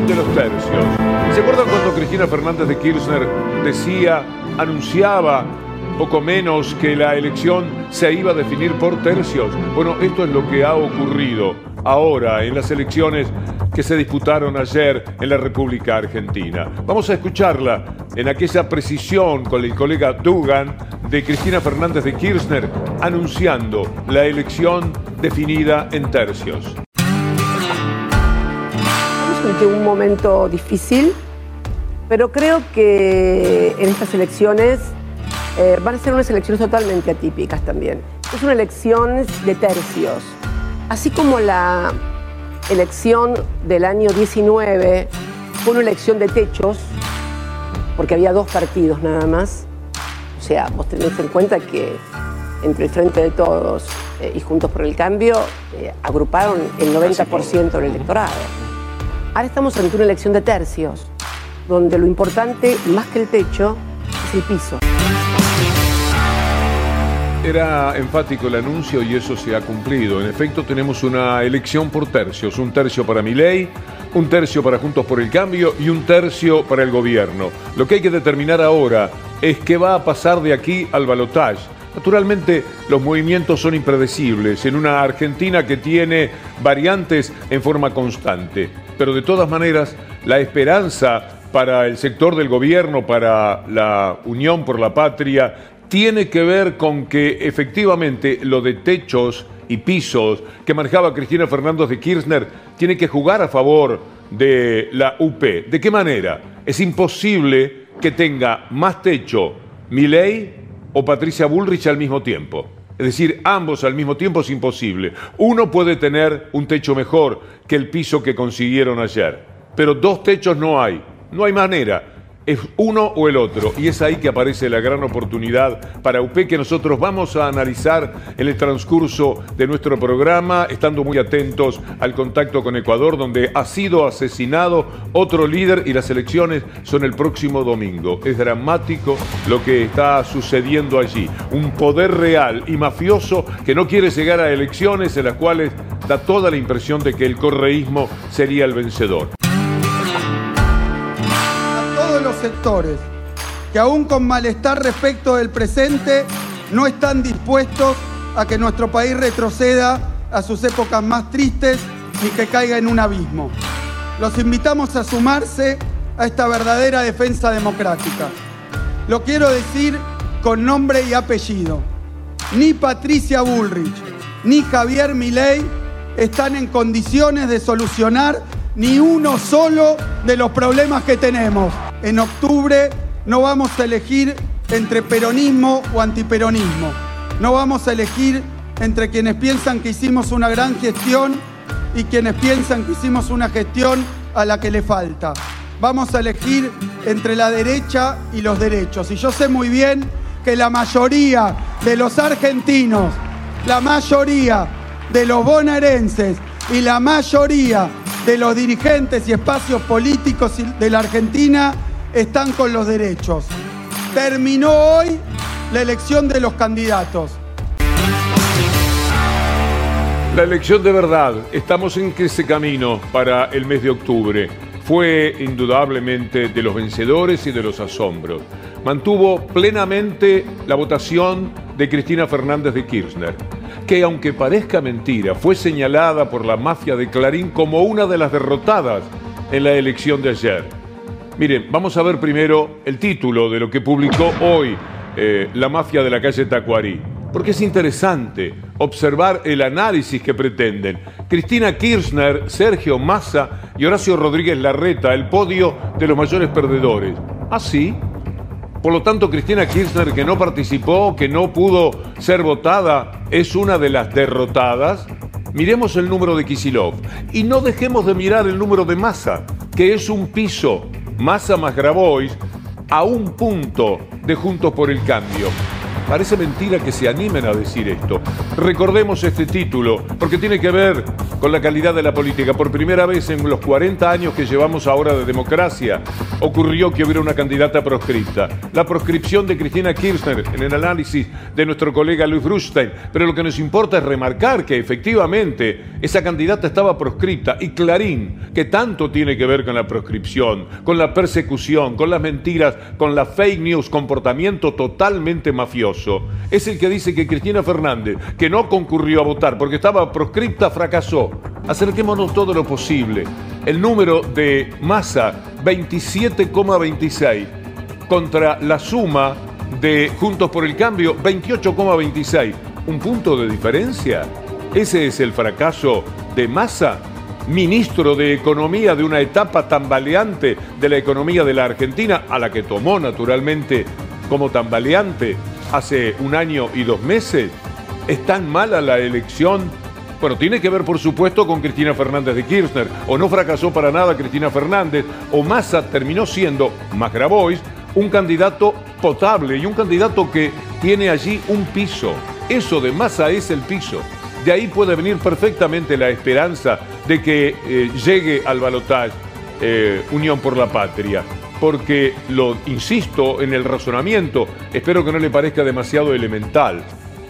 de los tercios. ¿Se acuerdan cuando Cristina Fernández de Kirchner decía, anunciaba poco menos que la elección se iba a definir por tercios? Bueno, esto es lo que ha ocurrido ahora en las elecciones que se disputaron ayer en la República Argentina. Vamos a escucharla en aquella precisión con el colega Dugan de Cristina Fernández de Kirchner anunciando la elección definida en tercios. Ante un momento difícil, pero creo que en estas elecciones eh, van a ser unas elecciones totalmente atípicas también. Es una elección de tercios. Así como la elección del año 19 fue una elección de techos, porque había dos partidos nada más. O sea, vos tenés en cuenta que entre el Frente de Todos eh, y Juntos por el Cambio eh, agruparon el 90% del electorado. Ahora estamos ante una elección de tercios, donde lo importante, más que el techo, es el piso. Era enfático el anuncio y eso se ha cumplido. En efecto, tenemos una elección por tercios. Un tercio para ley, un tercio para Juntos por el Cambio y un tercio para el gobierno. Lo que hay que determinar ahora es qué va a pasar de aquí al balotaje. Naturalmente, los movimientos son impredecibles en una Argentina que tiene variantes en forma constante. Pero de todas maneras, la esperanza para el sector del gobierno, para la Unión por la Patria, tiene que ver con que efectivamente lo de techos y pisos que manejaba Cristina Fernández de Kirchner tiene que jugar a favor de la UP. ¿De qué manera? Es imposible que tenga más techo Milei o Patricia Bullrich al mismo tiempo. Es decir, ambos al mismo tiempo es imposible. Uno puede tener un techo mejor que el piso que consiguieron ayer, pero dos techos no hay. No hay manera es uno o el otro. Y es ahí que aparece la gran oportunidad para UP que nosotros vamos a analizar en el transcurso de nuestro programa, estando muy atentos al contacto con Ecuador, donde ha sido asesinado otro líder y las elecciones son el próximo domingo. Es dramático lo que está sucediendo allí. Un poder real y mafioso que no quiere llegar a elecciones en las cuales da toda la impresión de que el correísmo sería el vencedor sectores que aún con malestar respecto del presente no están dispuestos a que nuestro país retroceda a sus épocas más tristes ni que caiga en un abismo. Los invitamos a sumarse a esta verdadera defensa democrática. Lo quiero decir con nombre y apellido. Ni Patricia Bullrich ni Javier Milei están en condiciones de solucionar ni uno solo de los problemas que tenemos. En octubre no vamos a elegir entre peronismo o antiperonismo. No vamos a elegir entre quienes piensan que hicimos una gran gestión y quienes piensan que hicimos una gestión a la que le falta. Vamos a elegir entre la derecha y los derechos. Y yo sé muy bien que la mayoría de los argentinos, la mayoría de los bonaerenses y la mayoría de los dirigentes y espacios políticos de la Argentina están con los derechos. Terminó hoy la elección de los candidatos. La elección de verdad, estamos en ese camino para el mes de octubre. Fue indudablemente de los vencedores y de los asombros. Mantuvo plenamente la votación de Cristina Fernández de Kirchner que aunque parezca mentira, fue señalada por la mafia de Clarín como una de las derrotadas en la elección de ayer. Miren, vamos a ver primero el título de lo que publicó hoy eh, la mafia de la calle Tacuarí, porque es interesante observar el análisis que pretenden. Cristina Kirchner, Sergio Massa y Horacio Rodríguez Larreta, el podio de los mayores perdedores. ¿Ah, sí? Por lo tanto, Cristina Kirchner, que no participó, que no pudo ser votada, es una de las derrotadas. Miremos el número de Kisilov y no dejemos de mirar el número de Massa, que es un piso, Massa más Grabois, a un punto de Juntos por el Cambio. Parece mentira que se animen a decir esto. Recordemos este título, porque tiene que ver con la calidad de la política. Por primera vez en los 40 años que llevamos ahora de democracia, ocurrió que hubiera una candidata proscripta. La proscripción de Cristina Kirchner en el análisis de nuestro colega Luis Brustein. Pero lo que nos importa es remarcar que efectivamente esa candidata estaba proscripta y Clarín, que tanto tiene que ver con la proscripción, con la persecución, con las mentiras, con la fake news, comportamiento totalmente mafioso, es el que dice que Cristina Fernández, que no concurrió a votar porque estaba proscripta, fracasó. Acerquémonos todo lo posible. El número de masa 27,26 contra la suma de Juntos por el Cambio 28,26. ¿Un punto de diferencia? ¿Ese es el fracaso de masa? Ministro de Economía de una etapa tambaleante de la economía de la Argentina, a la que tomó naturalmente como tambaleante hace un año y dos meses. ¿Es tan mala la elección? Bueno, tiene que ver por supuesto con Cristina Fernández de Kirchner. O no fracasó para nada Cristina Fernández, o Massa terminó siendo, más Grabois, un candidato potable y un candidato que tiene allí un piso. Eso de Massa es el piso. De ahí puede venir perfectamente la esperanza de que eh, llegue al balotaje eh, Unión por la Patria. Porque lo insisto en el razonamiento, espero que no le parezca demasiado elemental.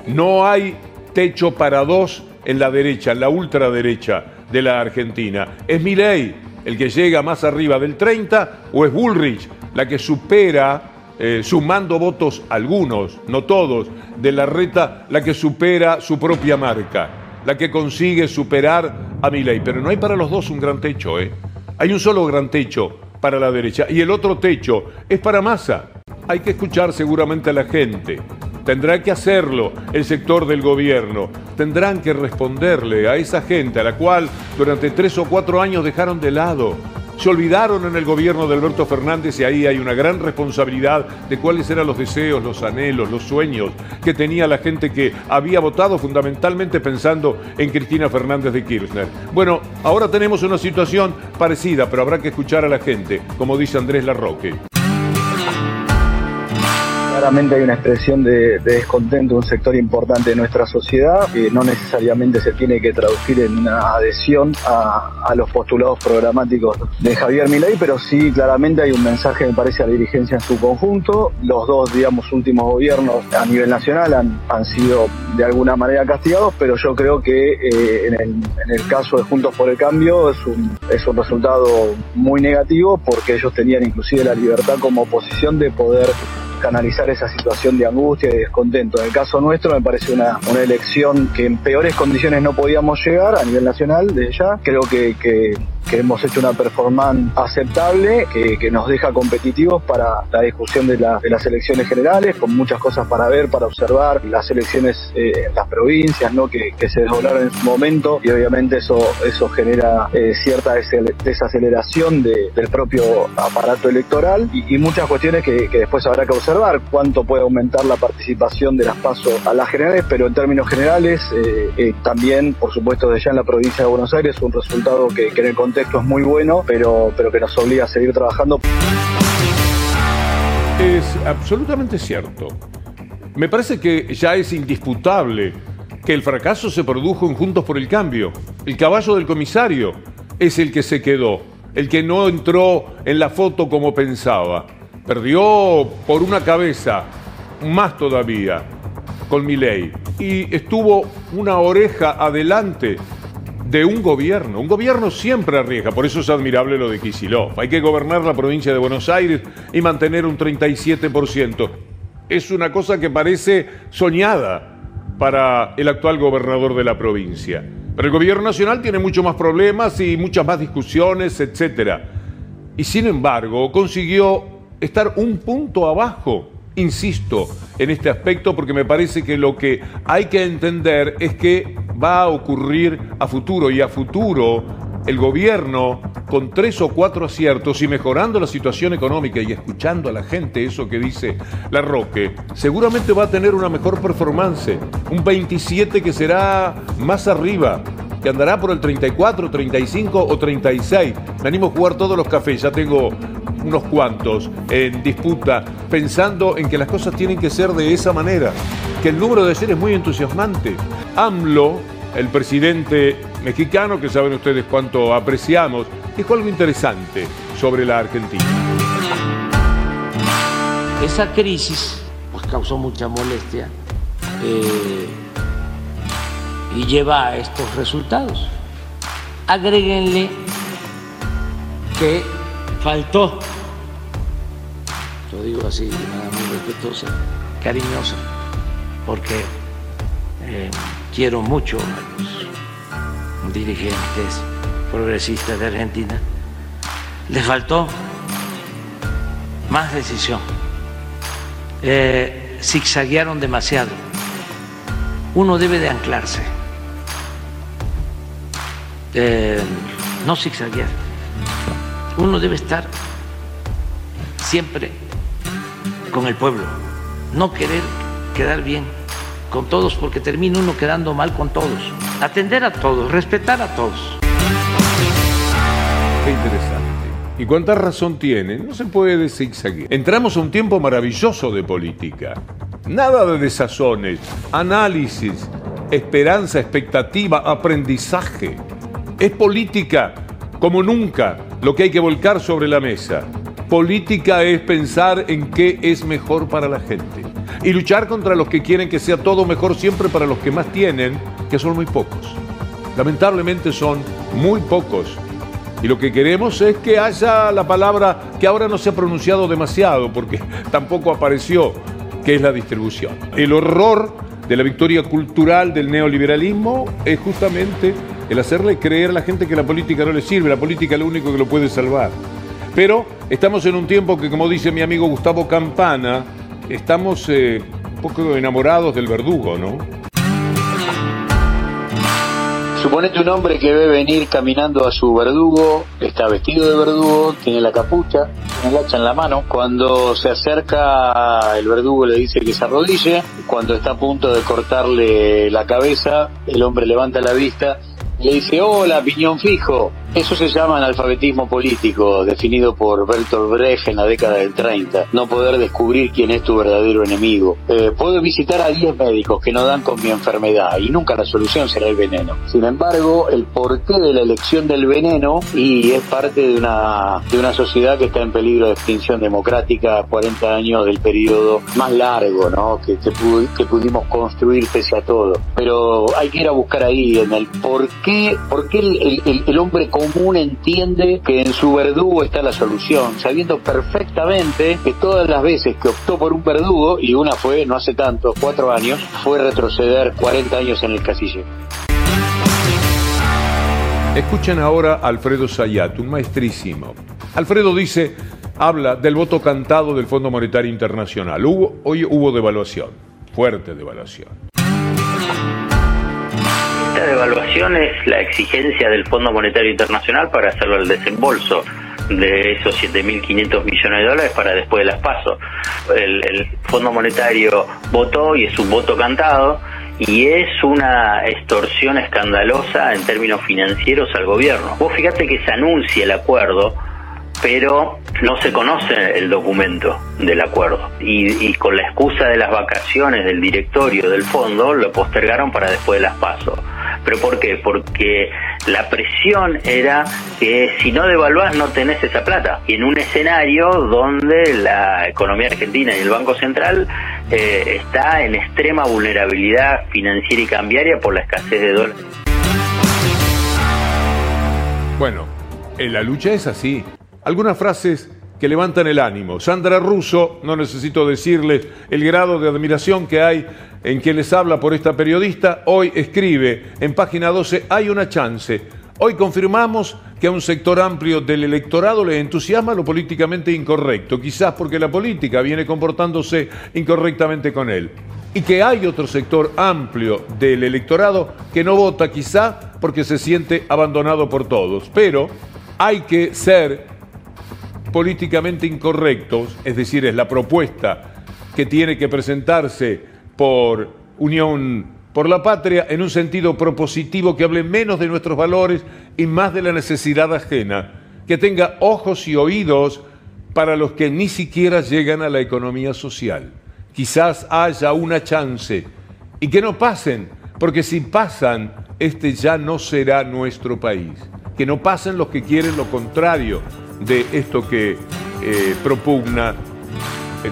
No hay techo para dos en la derecha, en la ultraderecha de la Argentina. ¿Es Milei el que llega más arriba del 30 o es Bullrich la que supera eh, sumando votos algunos, no todos, de la reta, la que supera su propia marca, la que consigue superar a Milei. Pero no hay para los dos un gran techo, ¿eh? Hay un solo gran techo para la derecha y el otro techo es para Massa. Hay que escuchar seguramente a la gente. Tendrá que hacerlo el sector del gobierno. Tendrán que responderle a esa gente a la cual durante tres o cuatro años dejaron de lado se olvidaron en el gobierno de Alberto Fernández y ahí hay una gran responsabilidad de cuáles eran los deseos, los anhelos, los sueños que tenía la gente que había votado fundamentalmente pensando en Cristina Fernández de Kirchner. Bueno, ahora tenemos una situación parecida, pero habrá que escuchar a la gente, como dice Andrés Larroque. Claramente hay una expresión de, descontento de un sector importante de nuestra sociedad, que no necesariamente se tiene que traducir en una adhesión a, los postulados programáticos de Javier Milei, pero sí claramente hay un mensaje, me parece, a la dirigencia en su conjunto. Los dos, digamos, últimos gobiernos a nivel nacional han, sido de alguna manera castigados, pero yo creo que eh, en, el, en, el, caso de Juntos por el Cambio es un, es un resultado muy negativo porque ellos tenían inclusive la libertad como oposición de poder canalizar esa situación de angustia y descontento. En el caso nuestro me parece una, una elección que en peores condiciones no podíamos llegar a nivel nacional desde ya. Creo que, que que hemos hecho una performance aceptable, que, nos deja competitivos para la discusión de, las elecciones generales, con muchas cosas para ver, para observar, las elecciones eh, en las provincias, ¿no? Que, se desdoblaron en su momento y obviamente eso, eso genera eh, cierta desaceleración del propio aparato electoral y, muchas cuestiones que, después habrá que observar, cuánto puede aumentar la participación de las pasos a las generales, pero en términos generales eh, también, por supuesto, de ya en la provincia de Buenos Aires, un resultado que, que en contexto es muy bueno, pero, pero que nos obliga a seguir trabajando. Es absolutamente cierto. Me parece que ya es indisputable que el fracaso se produjo en Juntos por el Cambio. El caballo del comisario es el que se quedó, el que no entró en la foto como pensaba. Perdió por una cabeza, más todavía, con mi ley. Y estuvo una oreja adelante de un gobierno. Un gobierno siempre arriesga, por eso es admirable lo de Kisilov. Hay que gobernar la provincia de Buenos Aires y mantener un 37%. Es una cosa que parece soñada para el actual gobernador de la provincia. Pero el gobierno nacional tiene muchos más problemas y muchas más discusiones, etc. Y sin embargo, consiguió estar un punto abajo Insisto en este aspecto porque me parece que lo que hay que entender es que va a ocurrir a futuro y a futuro el gobierno con tres o cuatro aciertos y mejorando la situación económica y escuchando a la gente eso que dice la Roque, seguramente va a tener una mejor performance, un 27 que será más arriba, que andará por el 34, 35 o 36. Me animo a jugar todos los cafés, ya tengo unos cuantos en disputa, pensando en que las cosas tienen que ser de esa manera, que el número de seres es muy entusiasmante. AMLO, el presidente mexicano, que saben ustedes cuánto apreciamos, dijo algo interesante sobre la Argentina. Esa crisis pues, causó mucha molestia eh, y lleva a estos resultados. Agréguenle que faltó, lo digo así de manera muy respetuosa, cariñosa, porque eh, quiero mucho a los dirigentes progresistas de Argentina, le faltó más decisión. Eh, zigzaguearon demasiado. Uno debe de anclarse. Eh, no zigzaguear. Uno debe estar siempre con el pueblo. No querer quedar bien con todos porque termina uno quedando mal con todos. Atender a todos, respetar a todos. Qué interesante. ¿Y cuánta razón tiene? No se puede aquí. Entramos a un tiempo maravilloso de política. Nada de desazones, análisis, esperanza, expectativa, aprendizaje. Es política como nunca lo que hay que volcar sobre la mesa. Política es pensar en qué es mejor para la gente y luchar contra los que quieren que sea todo mejor siempre para los que más tienen, que son muy pocos. Lamentablemente son muy pocos. Y lo que queremos es que haya la palabra que ahora no se ha pronunciado demasiado porque tampoco apareció, que es la distribución. El horror de la victoria cultural del neoliberalismo es justamente el hacerle creer a la gente que la política no le sirve, la política es lo único que lo puede salvar. Pero estamos en un tiempo que, como dice mi amigo Gustavo Campana, estamos eh, un poco enamorados del verdugo, ¿no? Suponete un hombre que ve venir caminando a su verdugo, está vestido de verdugo, tiene la capucha, tiene el hacha en la mano. Cuando se acerca, el verdugo le dice que se arrodille. Cuando está a punto de cortarle la cabeza, el hombre levanta la vista le dice, hola, piñón fijo. Eso se llama analfabetismo político, definido por Bertolt Brecht en la década del 30. No poder descubrir quién es tu verdadero enemigo. Eh, puedo visitar a 10 médicos que no dan con mi enfermedad y nunca la solución será el veneno. Sin embargo, el porqué de la elección del veneno y es parte de una, de una sociedad que está en peligro de extinción democrática a 40 años del periodo más largo ¿no? que, que, pudimos construir pese a todo. Pero hay que ir a buscar ahí en el por qué ¿Por qué el, hombre común entiende que en su verdugo está la solución, sabiendo perfectamente que todas las veces que optó por un verdugo, y una fue no hace tanto, cuatro años, fue retroceder 40 años en el casillero? Escuchen ahora a Alfredo Sayat, un maestrísimo. Alfredo dice, habla del voto cantado del Fondo Monetario Internacional. Hubo, hoy hubo devaluación, fuerte devaluación devaluación es la exigencia del Fondo Monetario Internacional para hacerlo el desembolso de esos 7.500 millones de dólares para después de las pasos. El, Fondo Monetario votó y es un voto cantado y es una extorsión escandalosa en términos financieros al gobierno. Vos fíjate que se anuncia el acuerdo, pero no se conoce el documento del acuerdo. Y, y, con la excusa de las vacaciones del directorio del fondo, lo postergaron para después de las pasos. ¿Pero por qué? Porque la presión era que si no devaluás no tenés esa plata. Y en un escenario donde la economía argentina y el Banco Central eh, está en extrema vulnerabilidad financiera y cambiaria por la escasez de dólares. Bueno, en la lucha es así. Algunas frases que levantan el ánimo. Sandra Russo, no necesito decirles el grado de admiración que hay en quien les habla por esta periodista, hoy escribe en página 12, hay una chance. Hoy confirmamos que a un sector amplio del electorado le entusiasma lo políticamente incorrecto, quizás porque la política viene comportándose incorrectamente con él. Y que hay otro sector amplio del electorado que no vota quizá porque se siente abandonado por todos. Pero hay que ser políticamente incorrectos, es decir, es la propuesta que tiene que presentarse por Unión por la Patria en un sentido propositivo que hable menos de nuestros valores y más de la necesidad ajena, que tenga ojos y oídos para los que ni siquiera llegan a la economía social. Quizás haya una chance y que no pasen, porque si pasan, este ya no será nuestro país. Que no pasen los que quieren lo contrario de esto que eh, propugna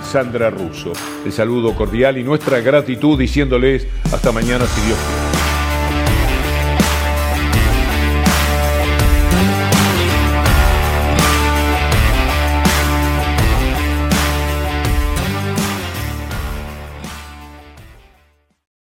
Sandra Russo. El saludo cordial y nuestra gratitud diciéndoles hasta mañana si Dios quiere.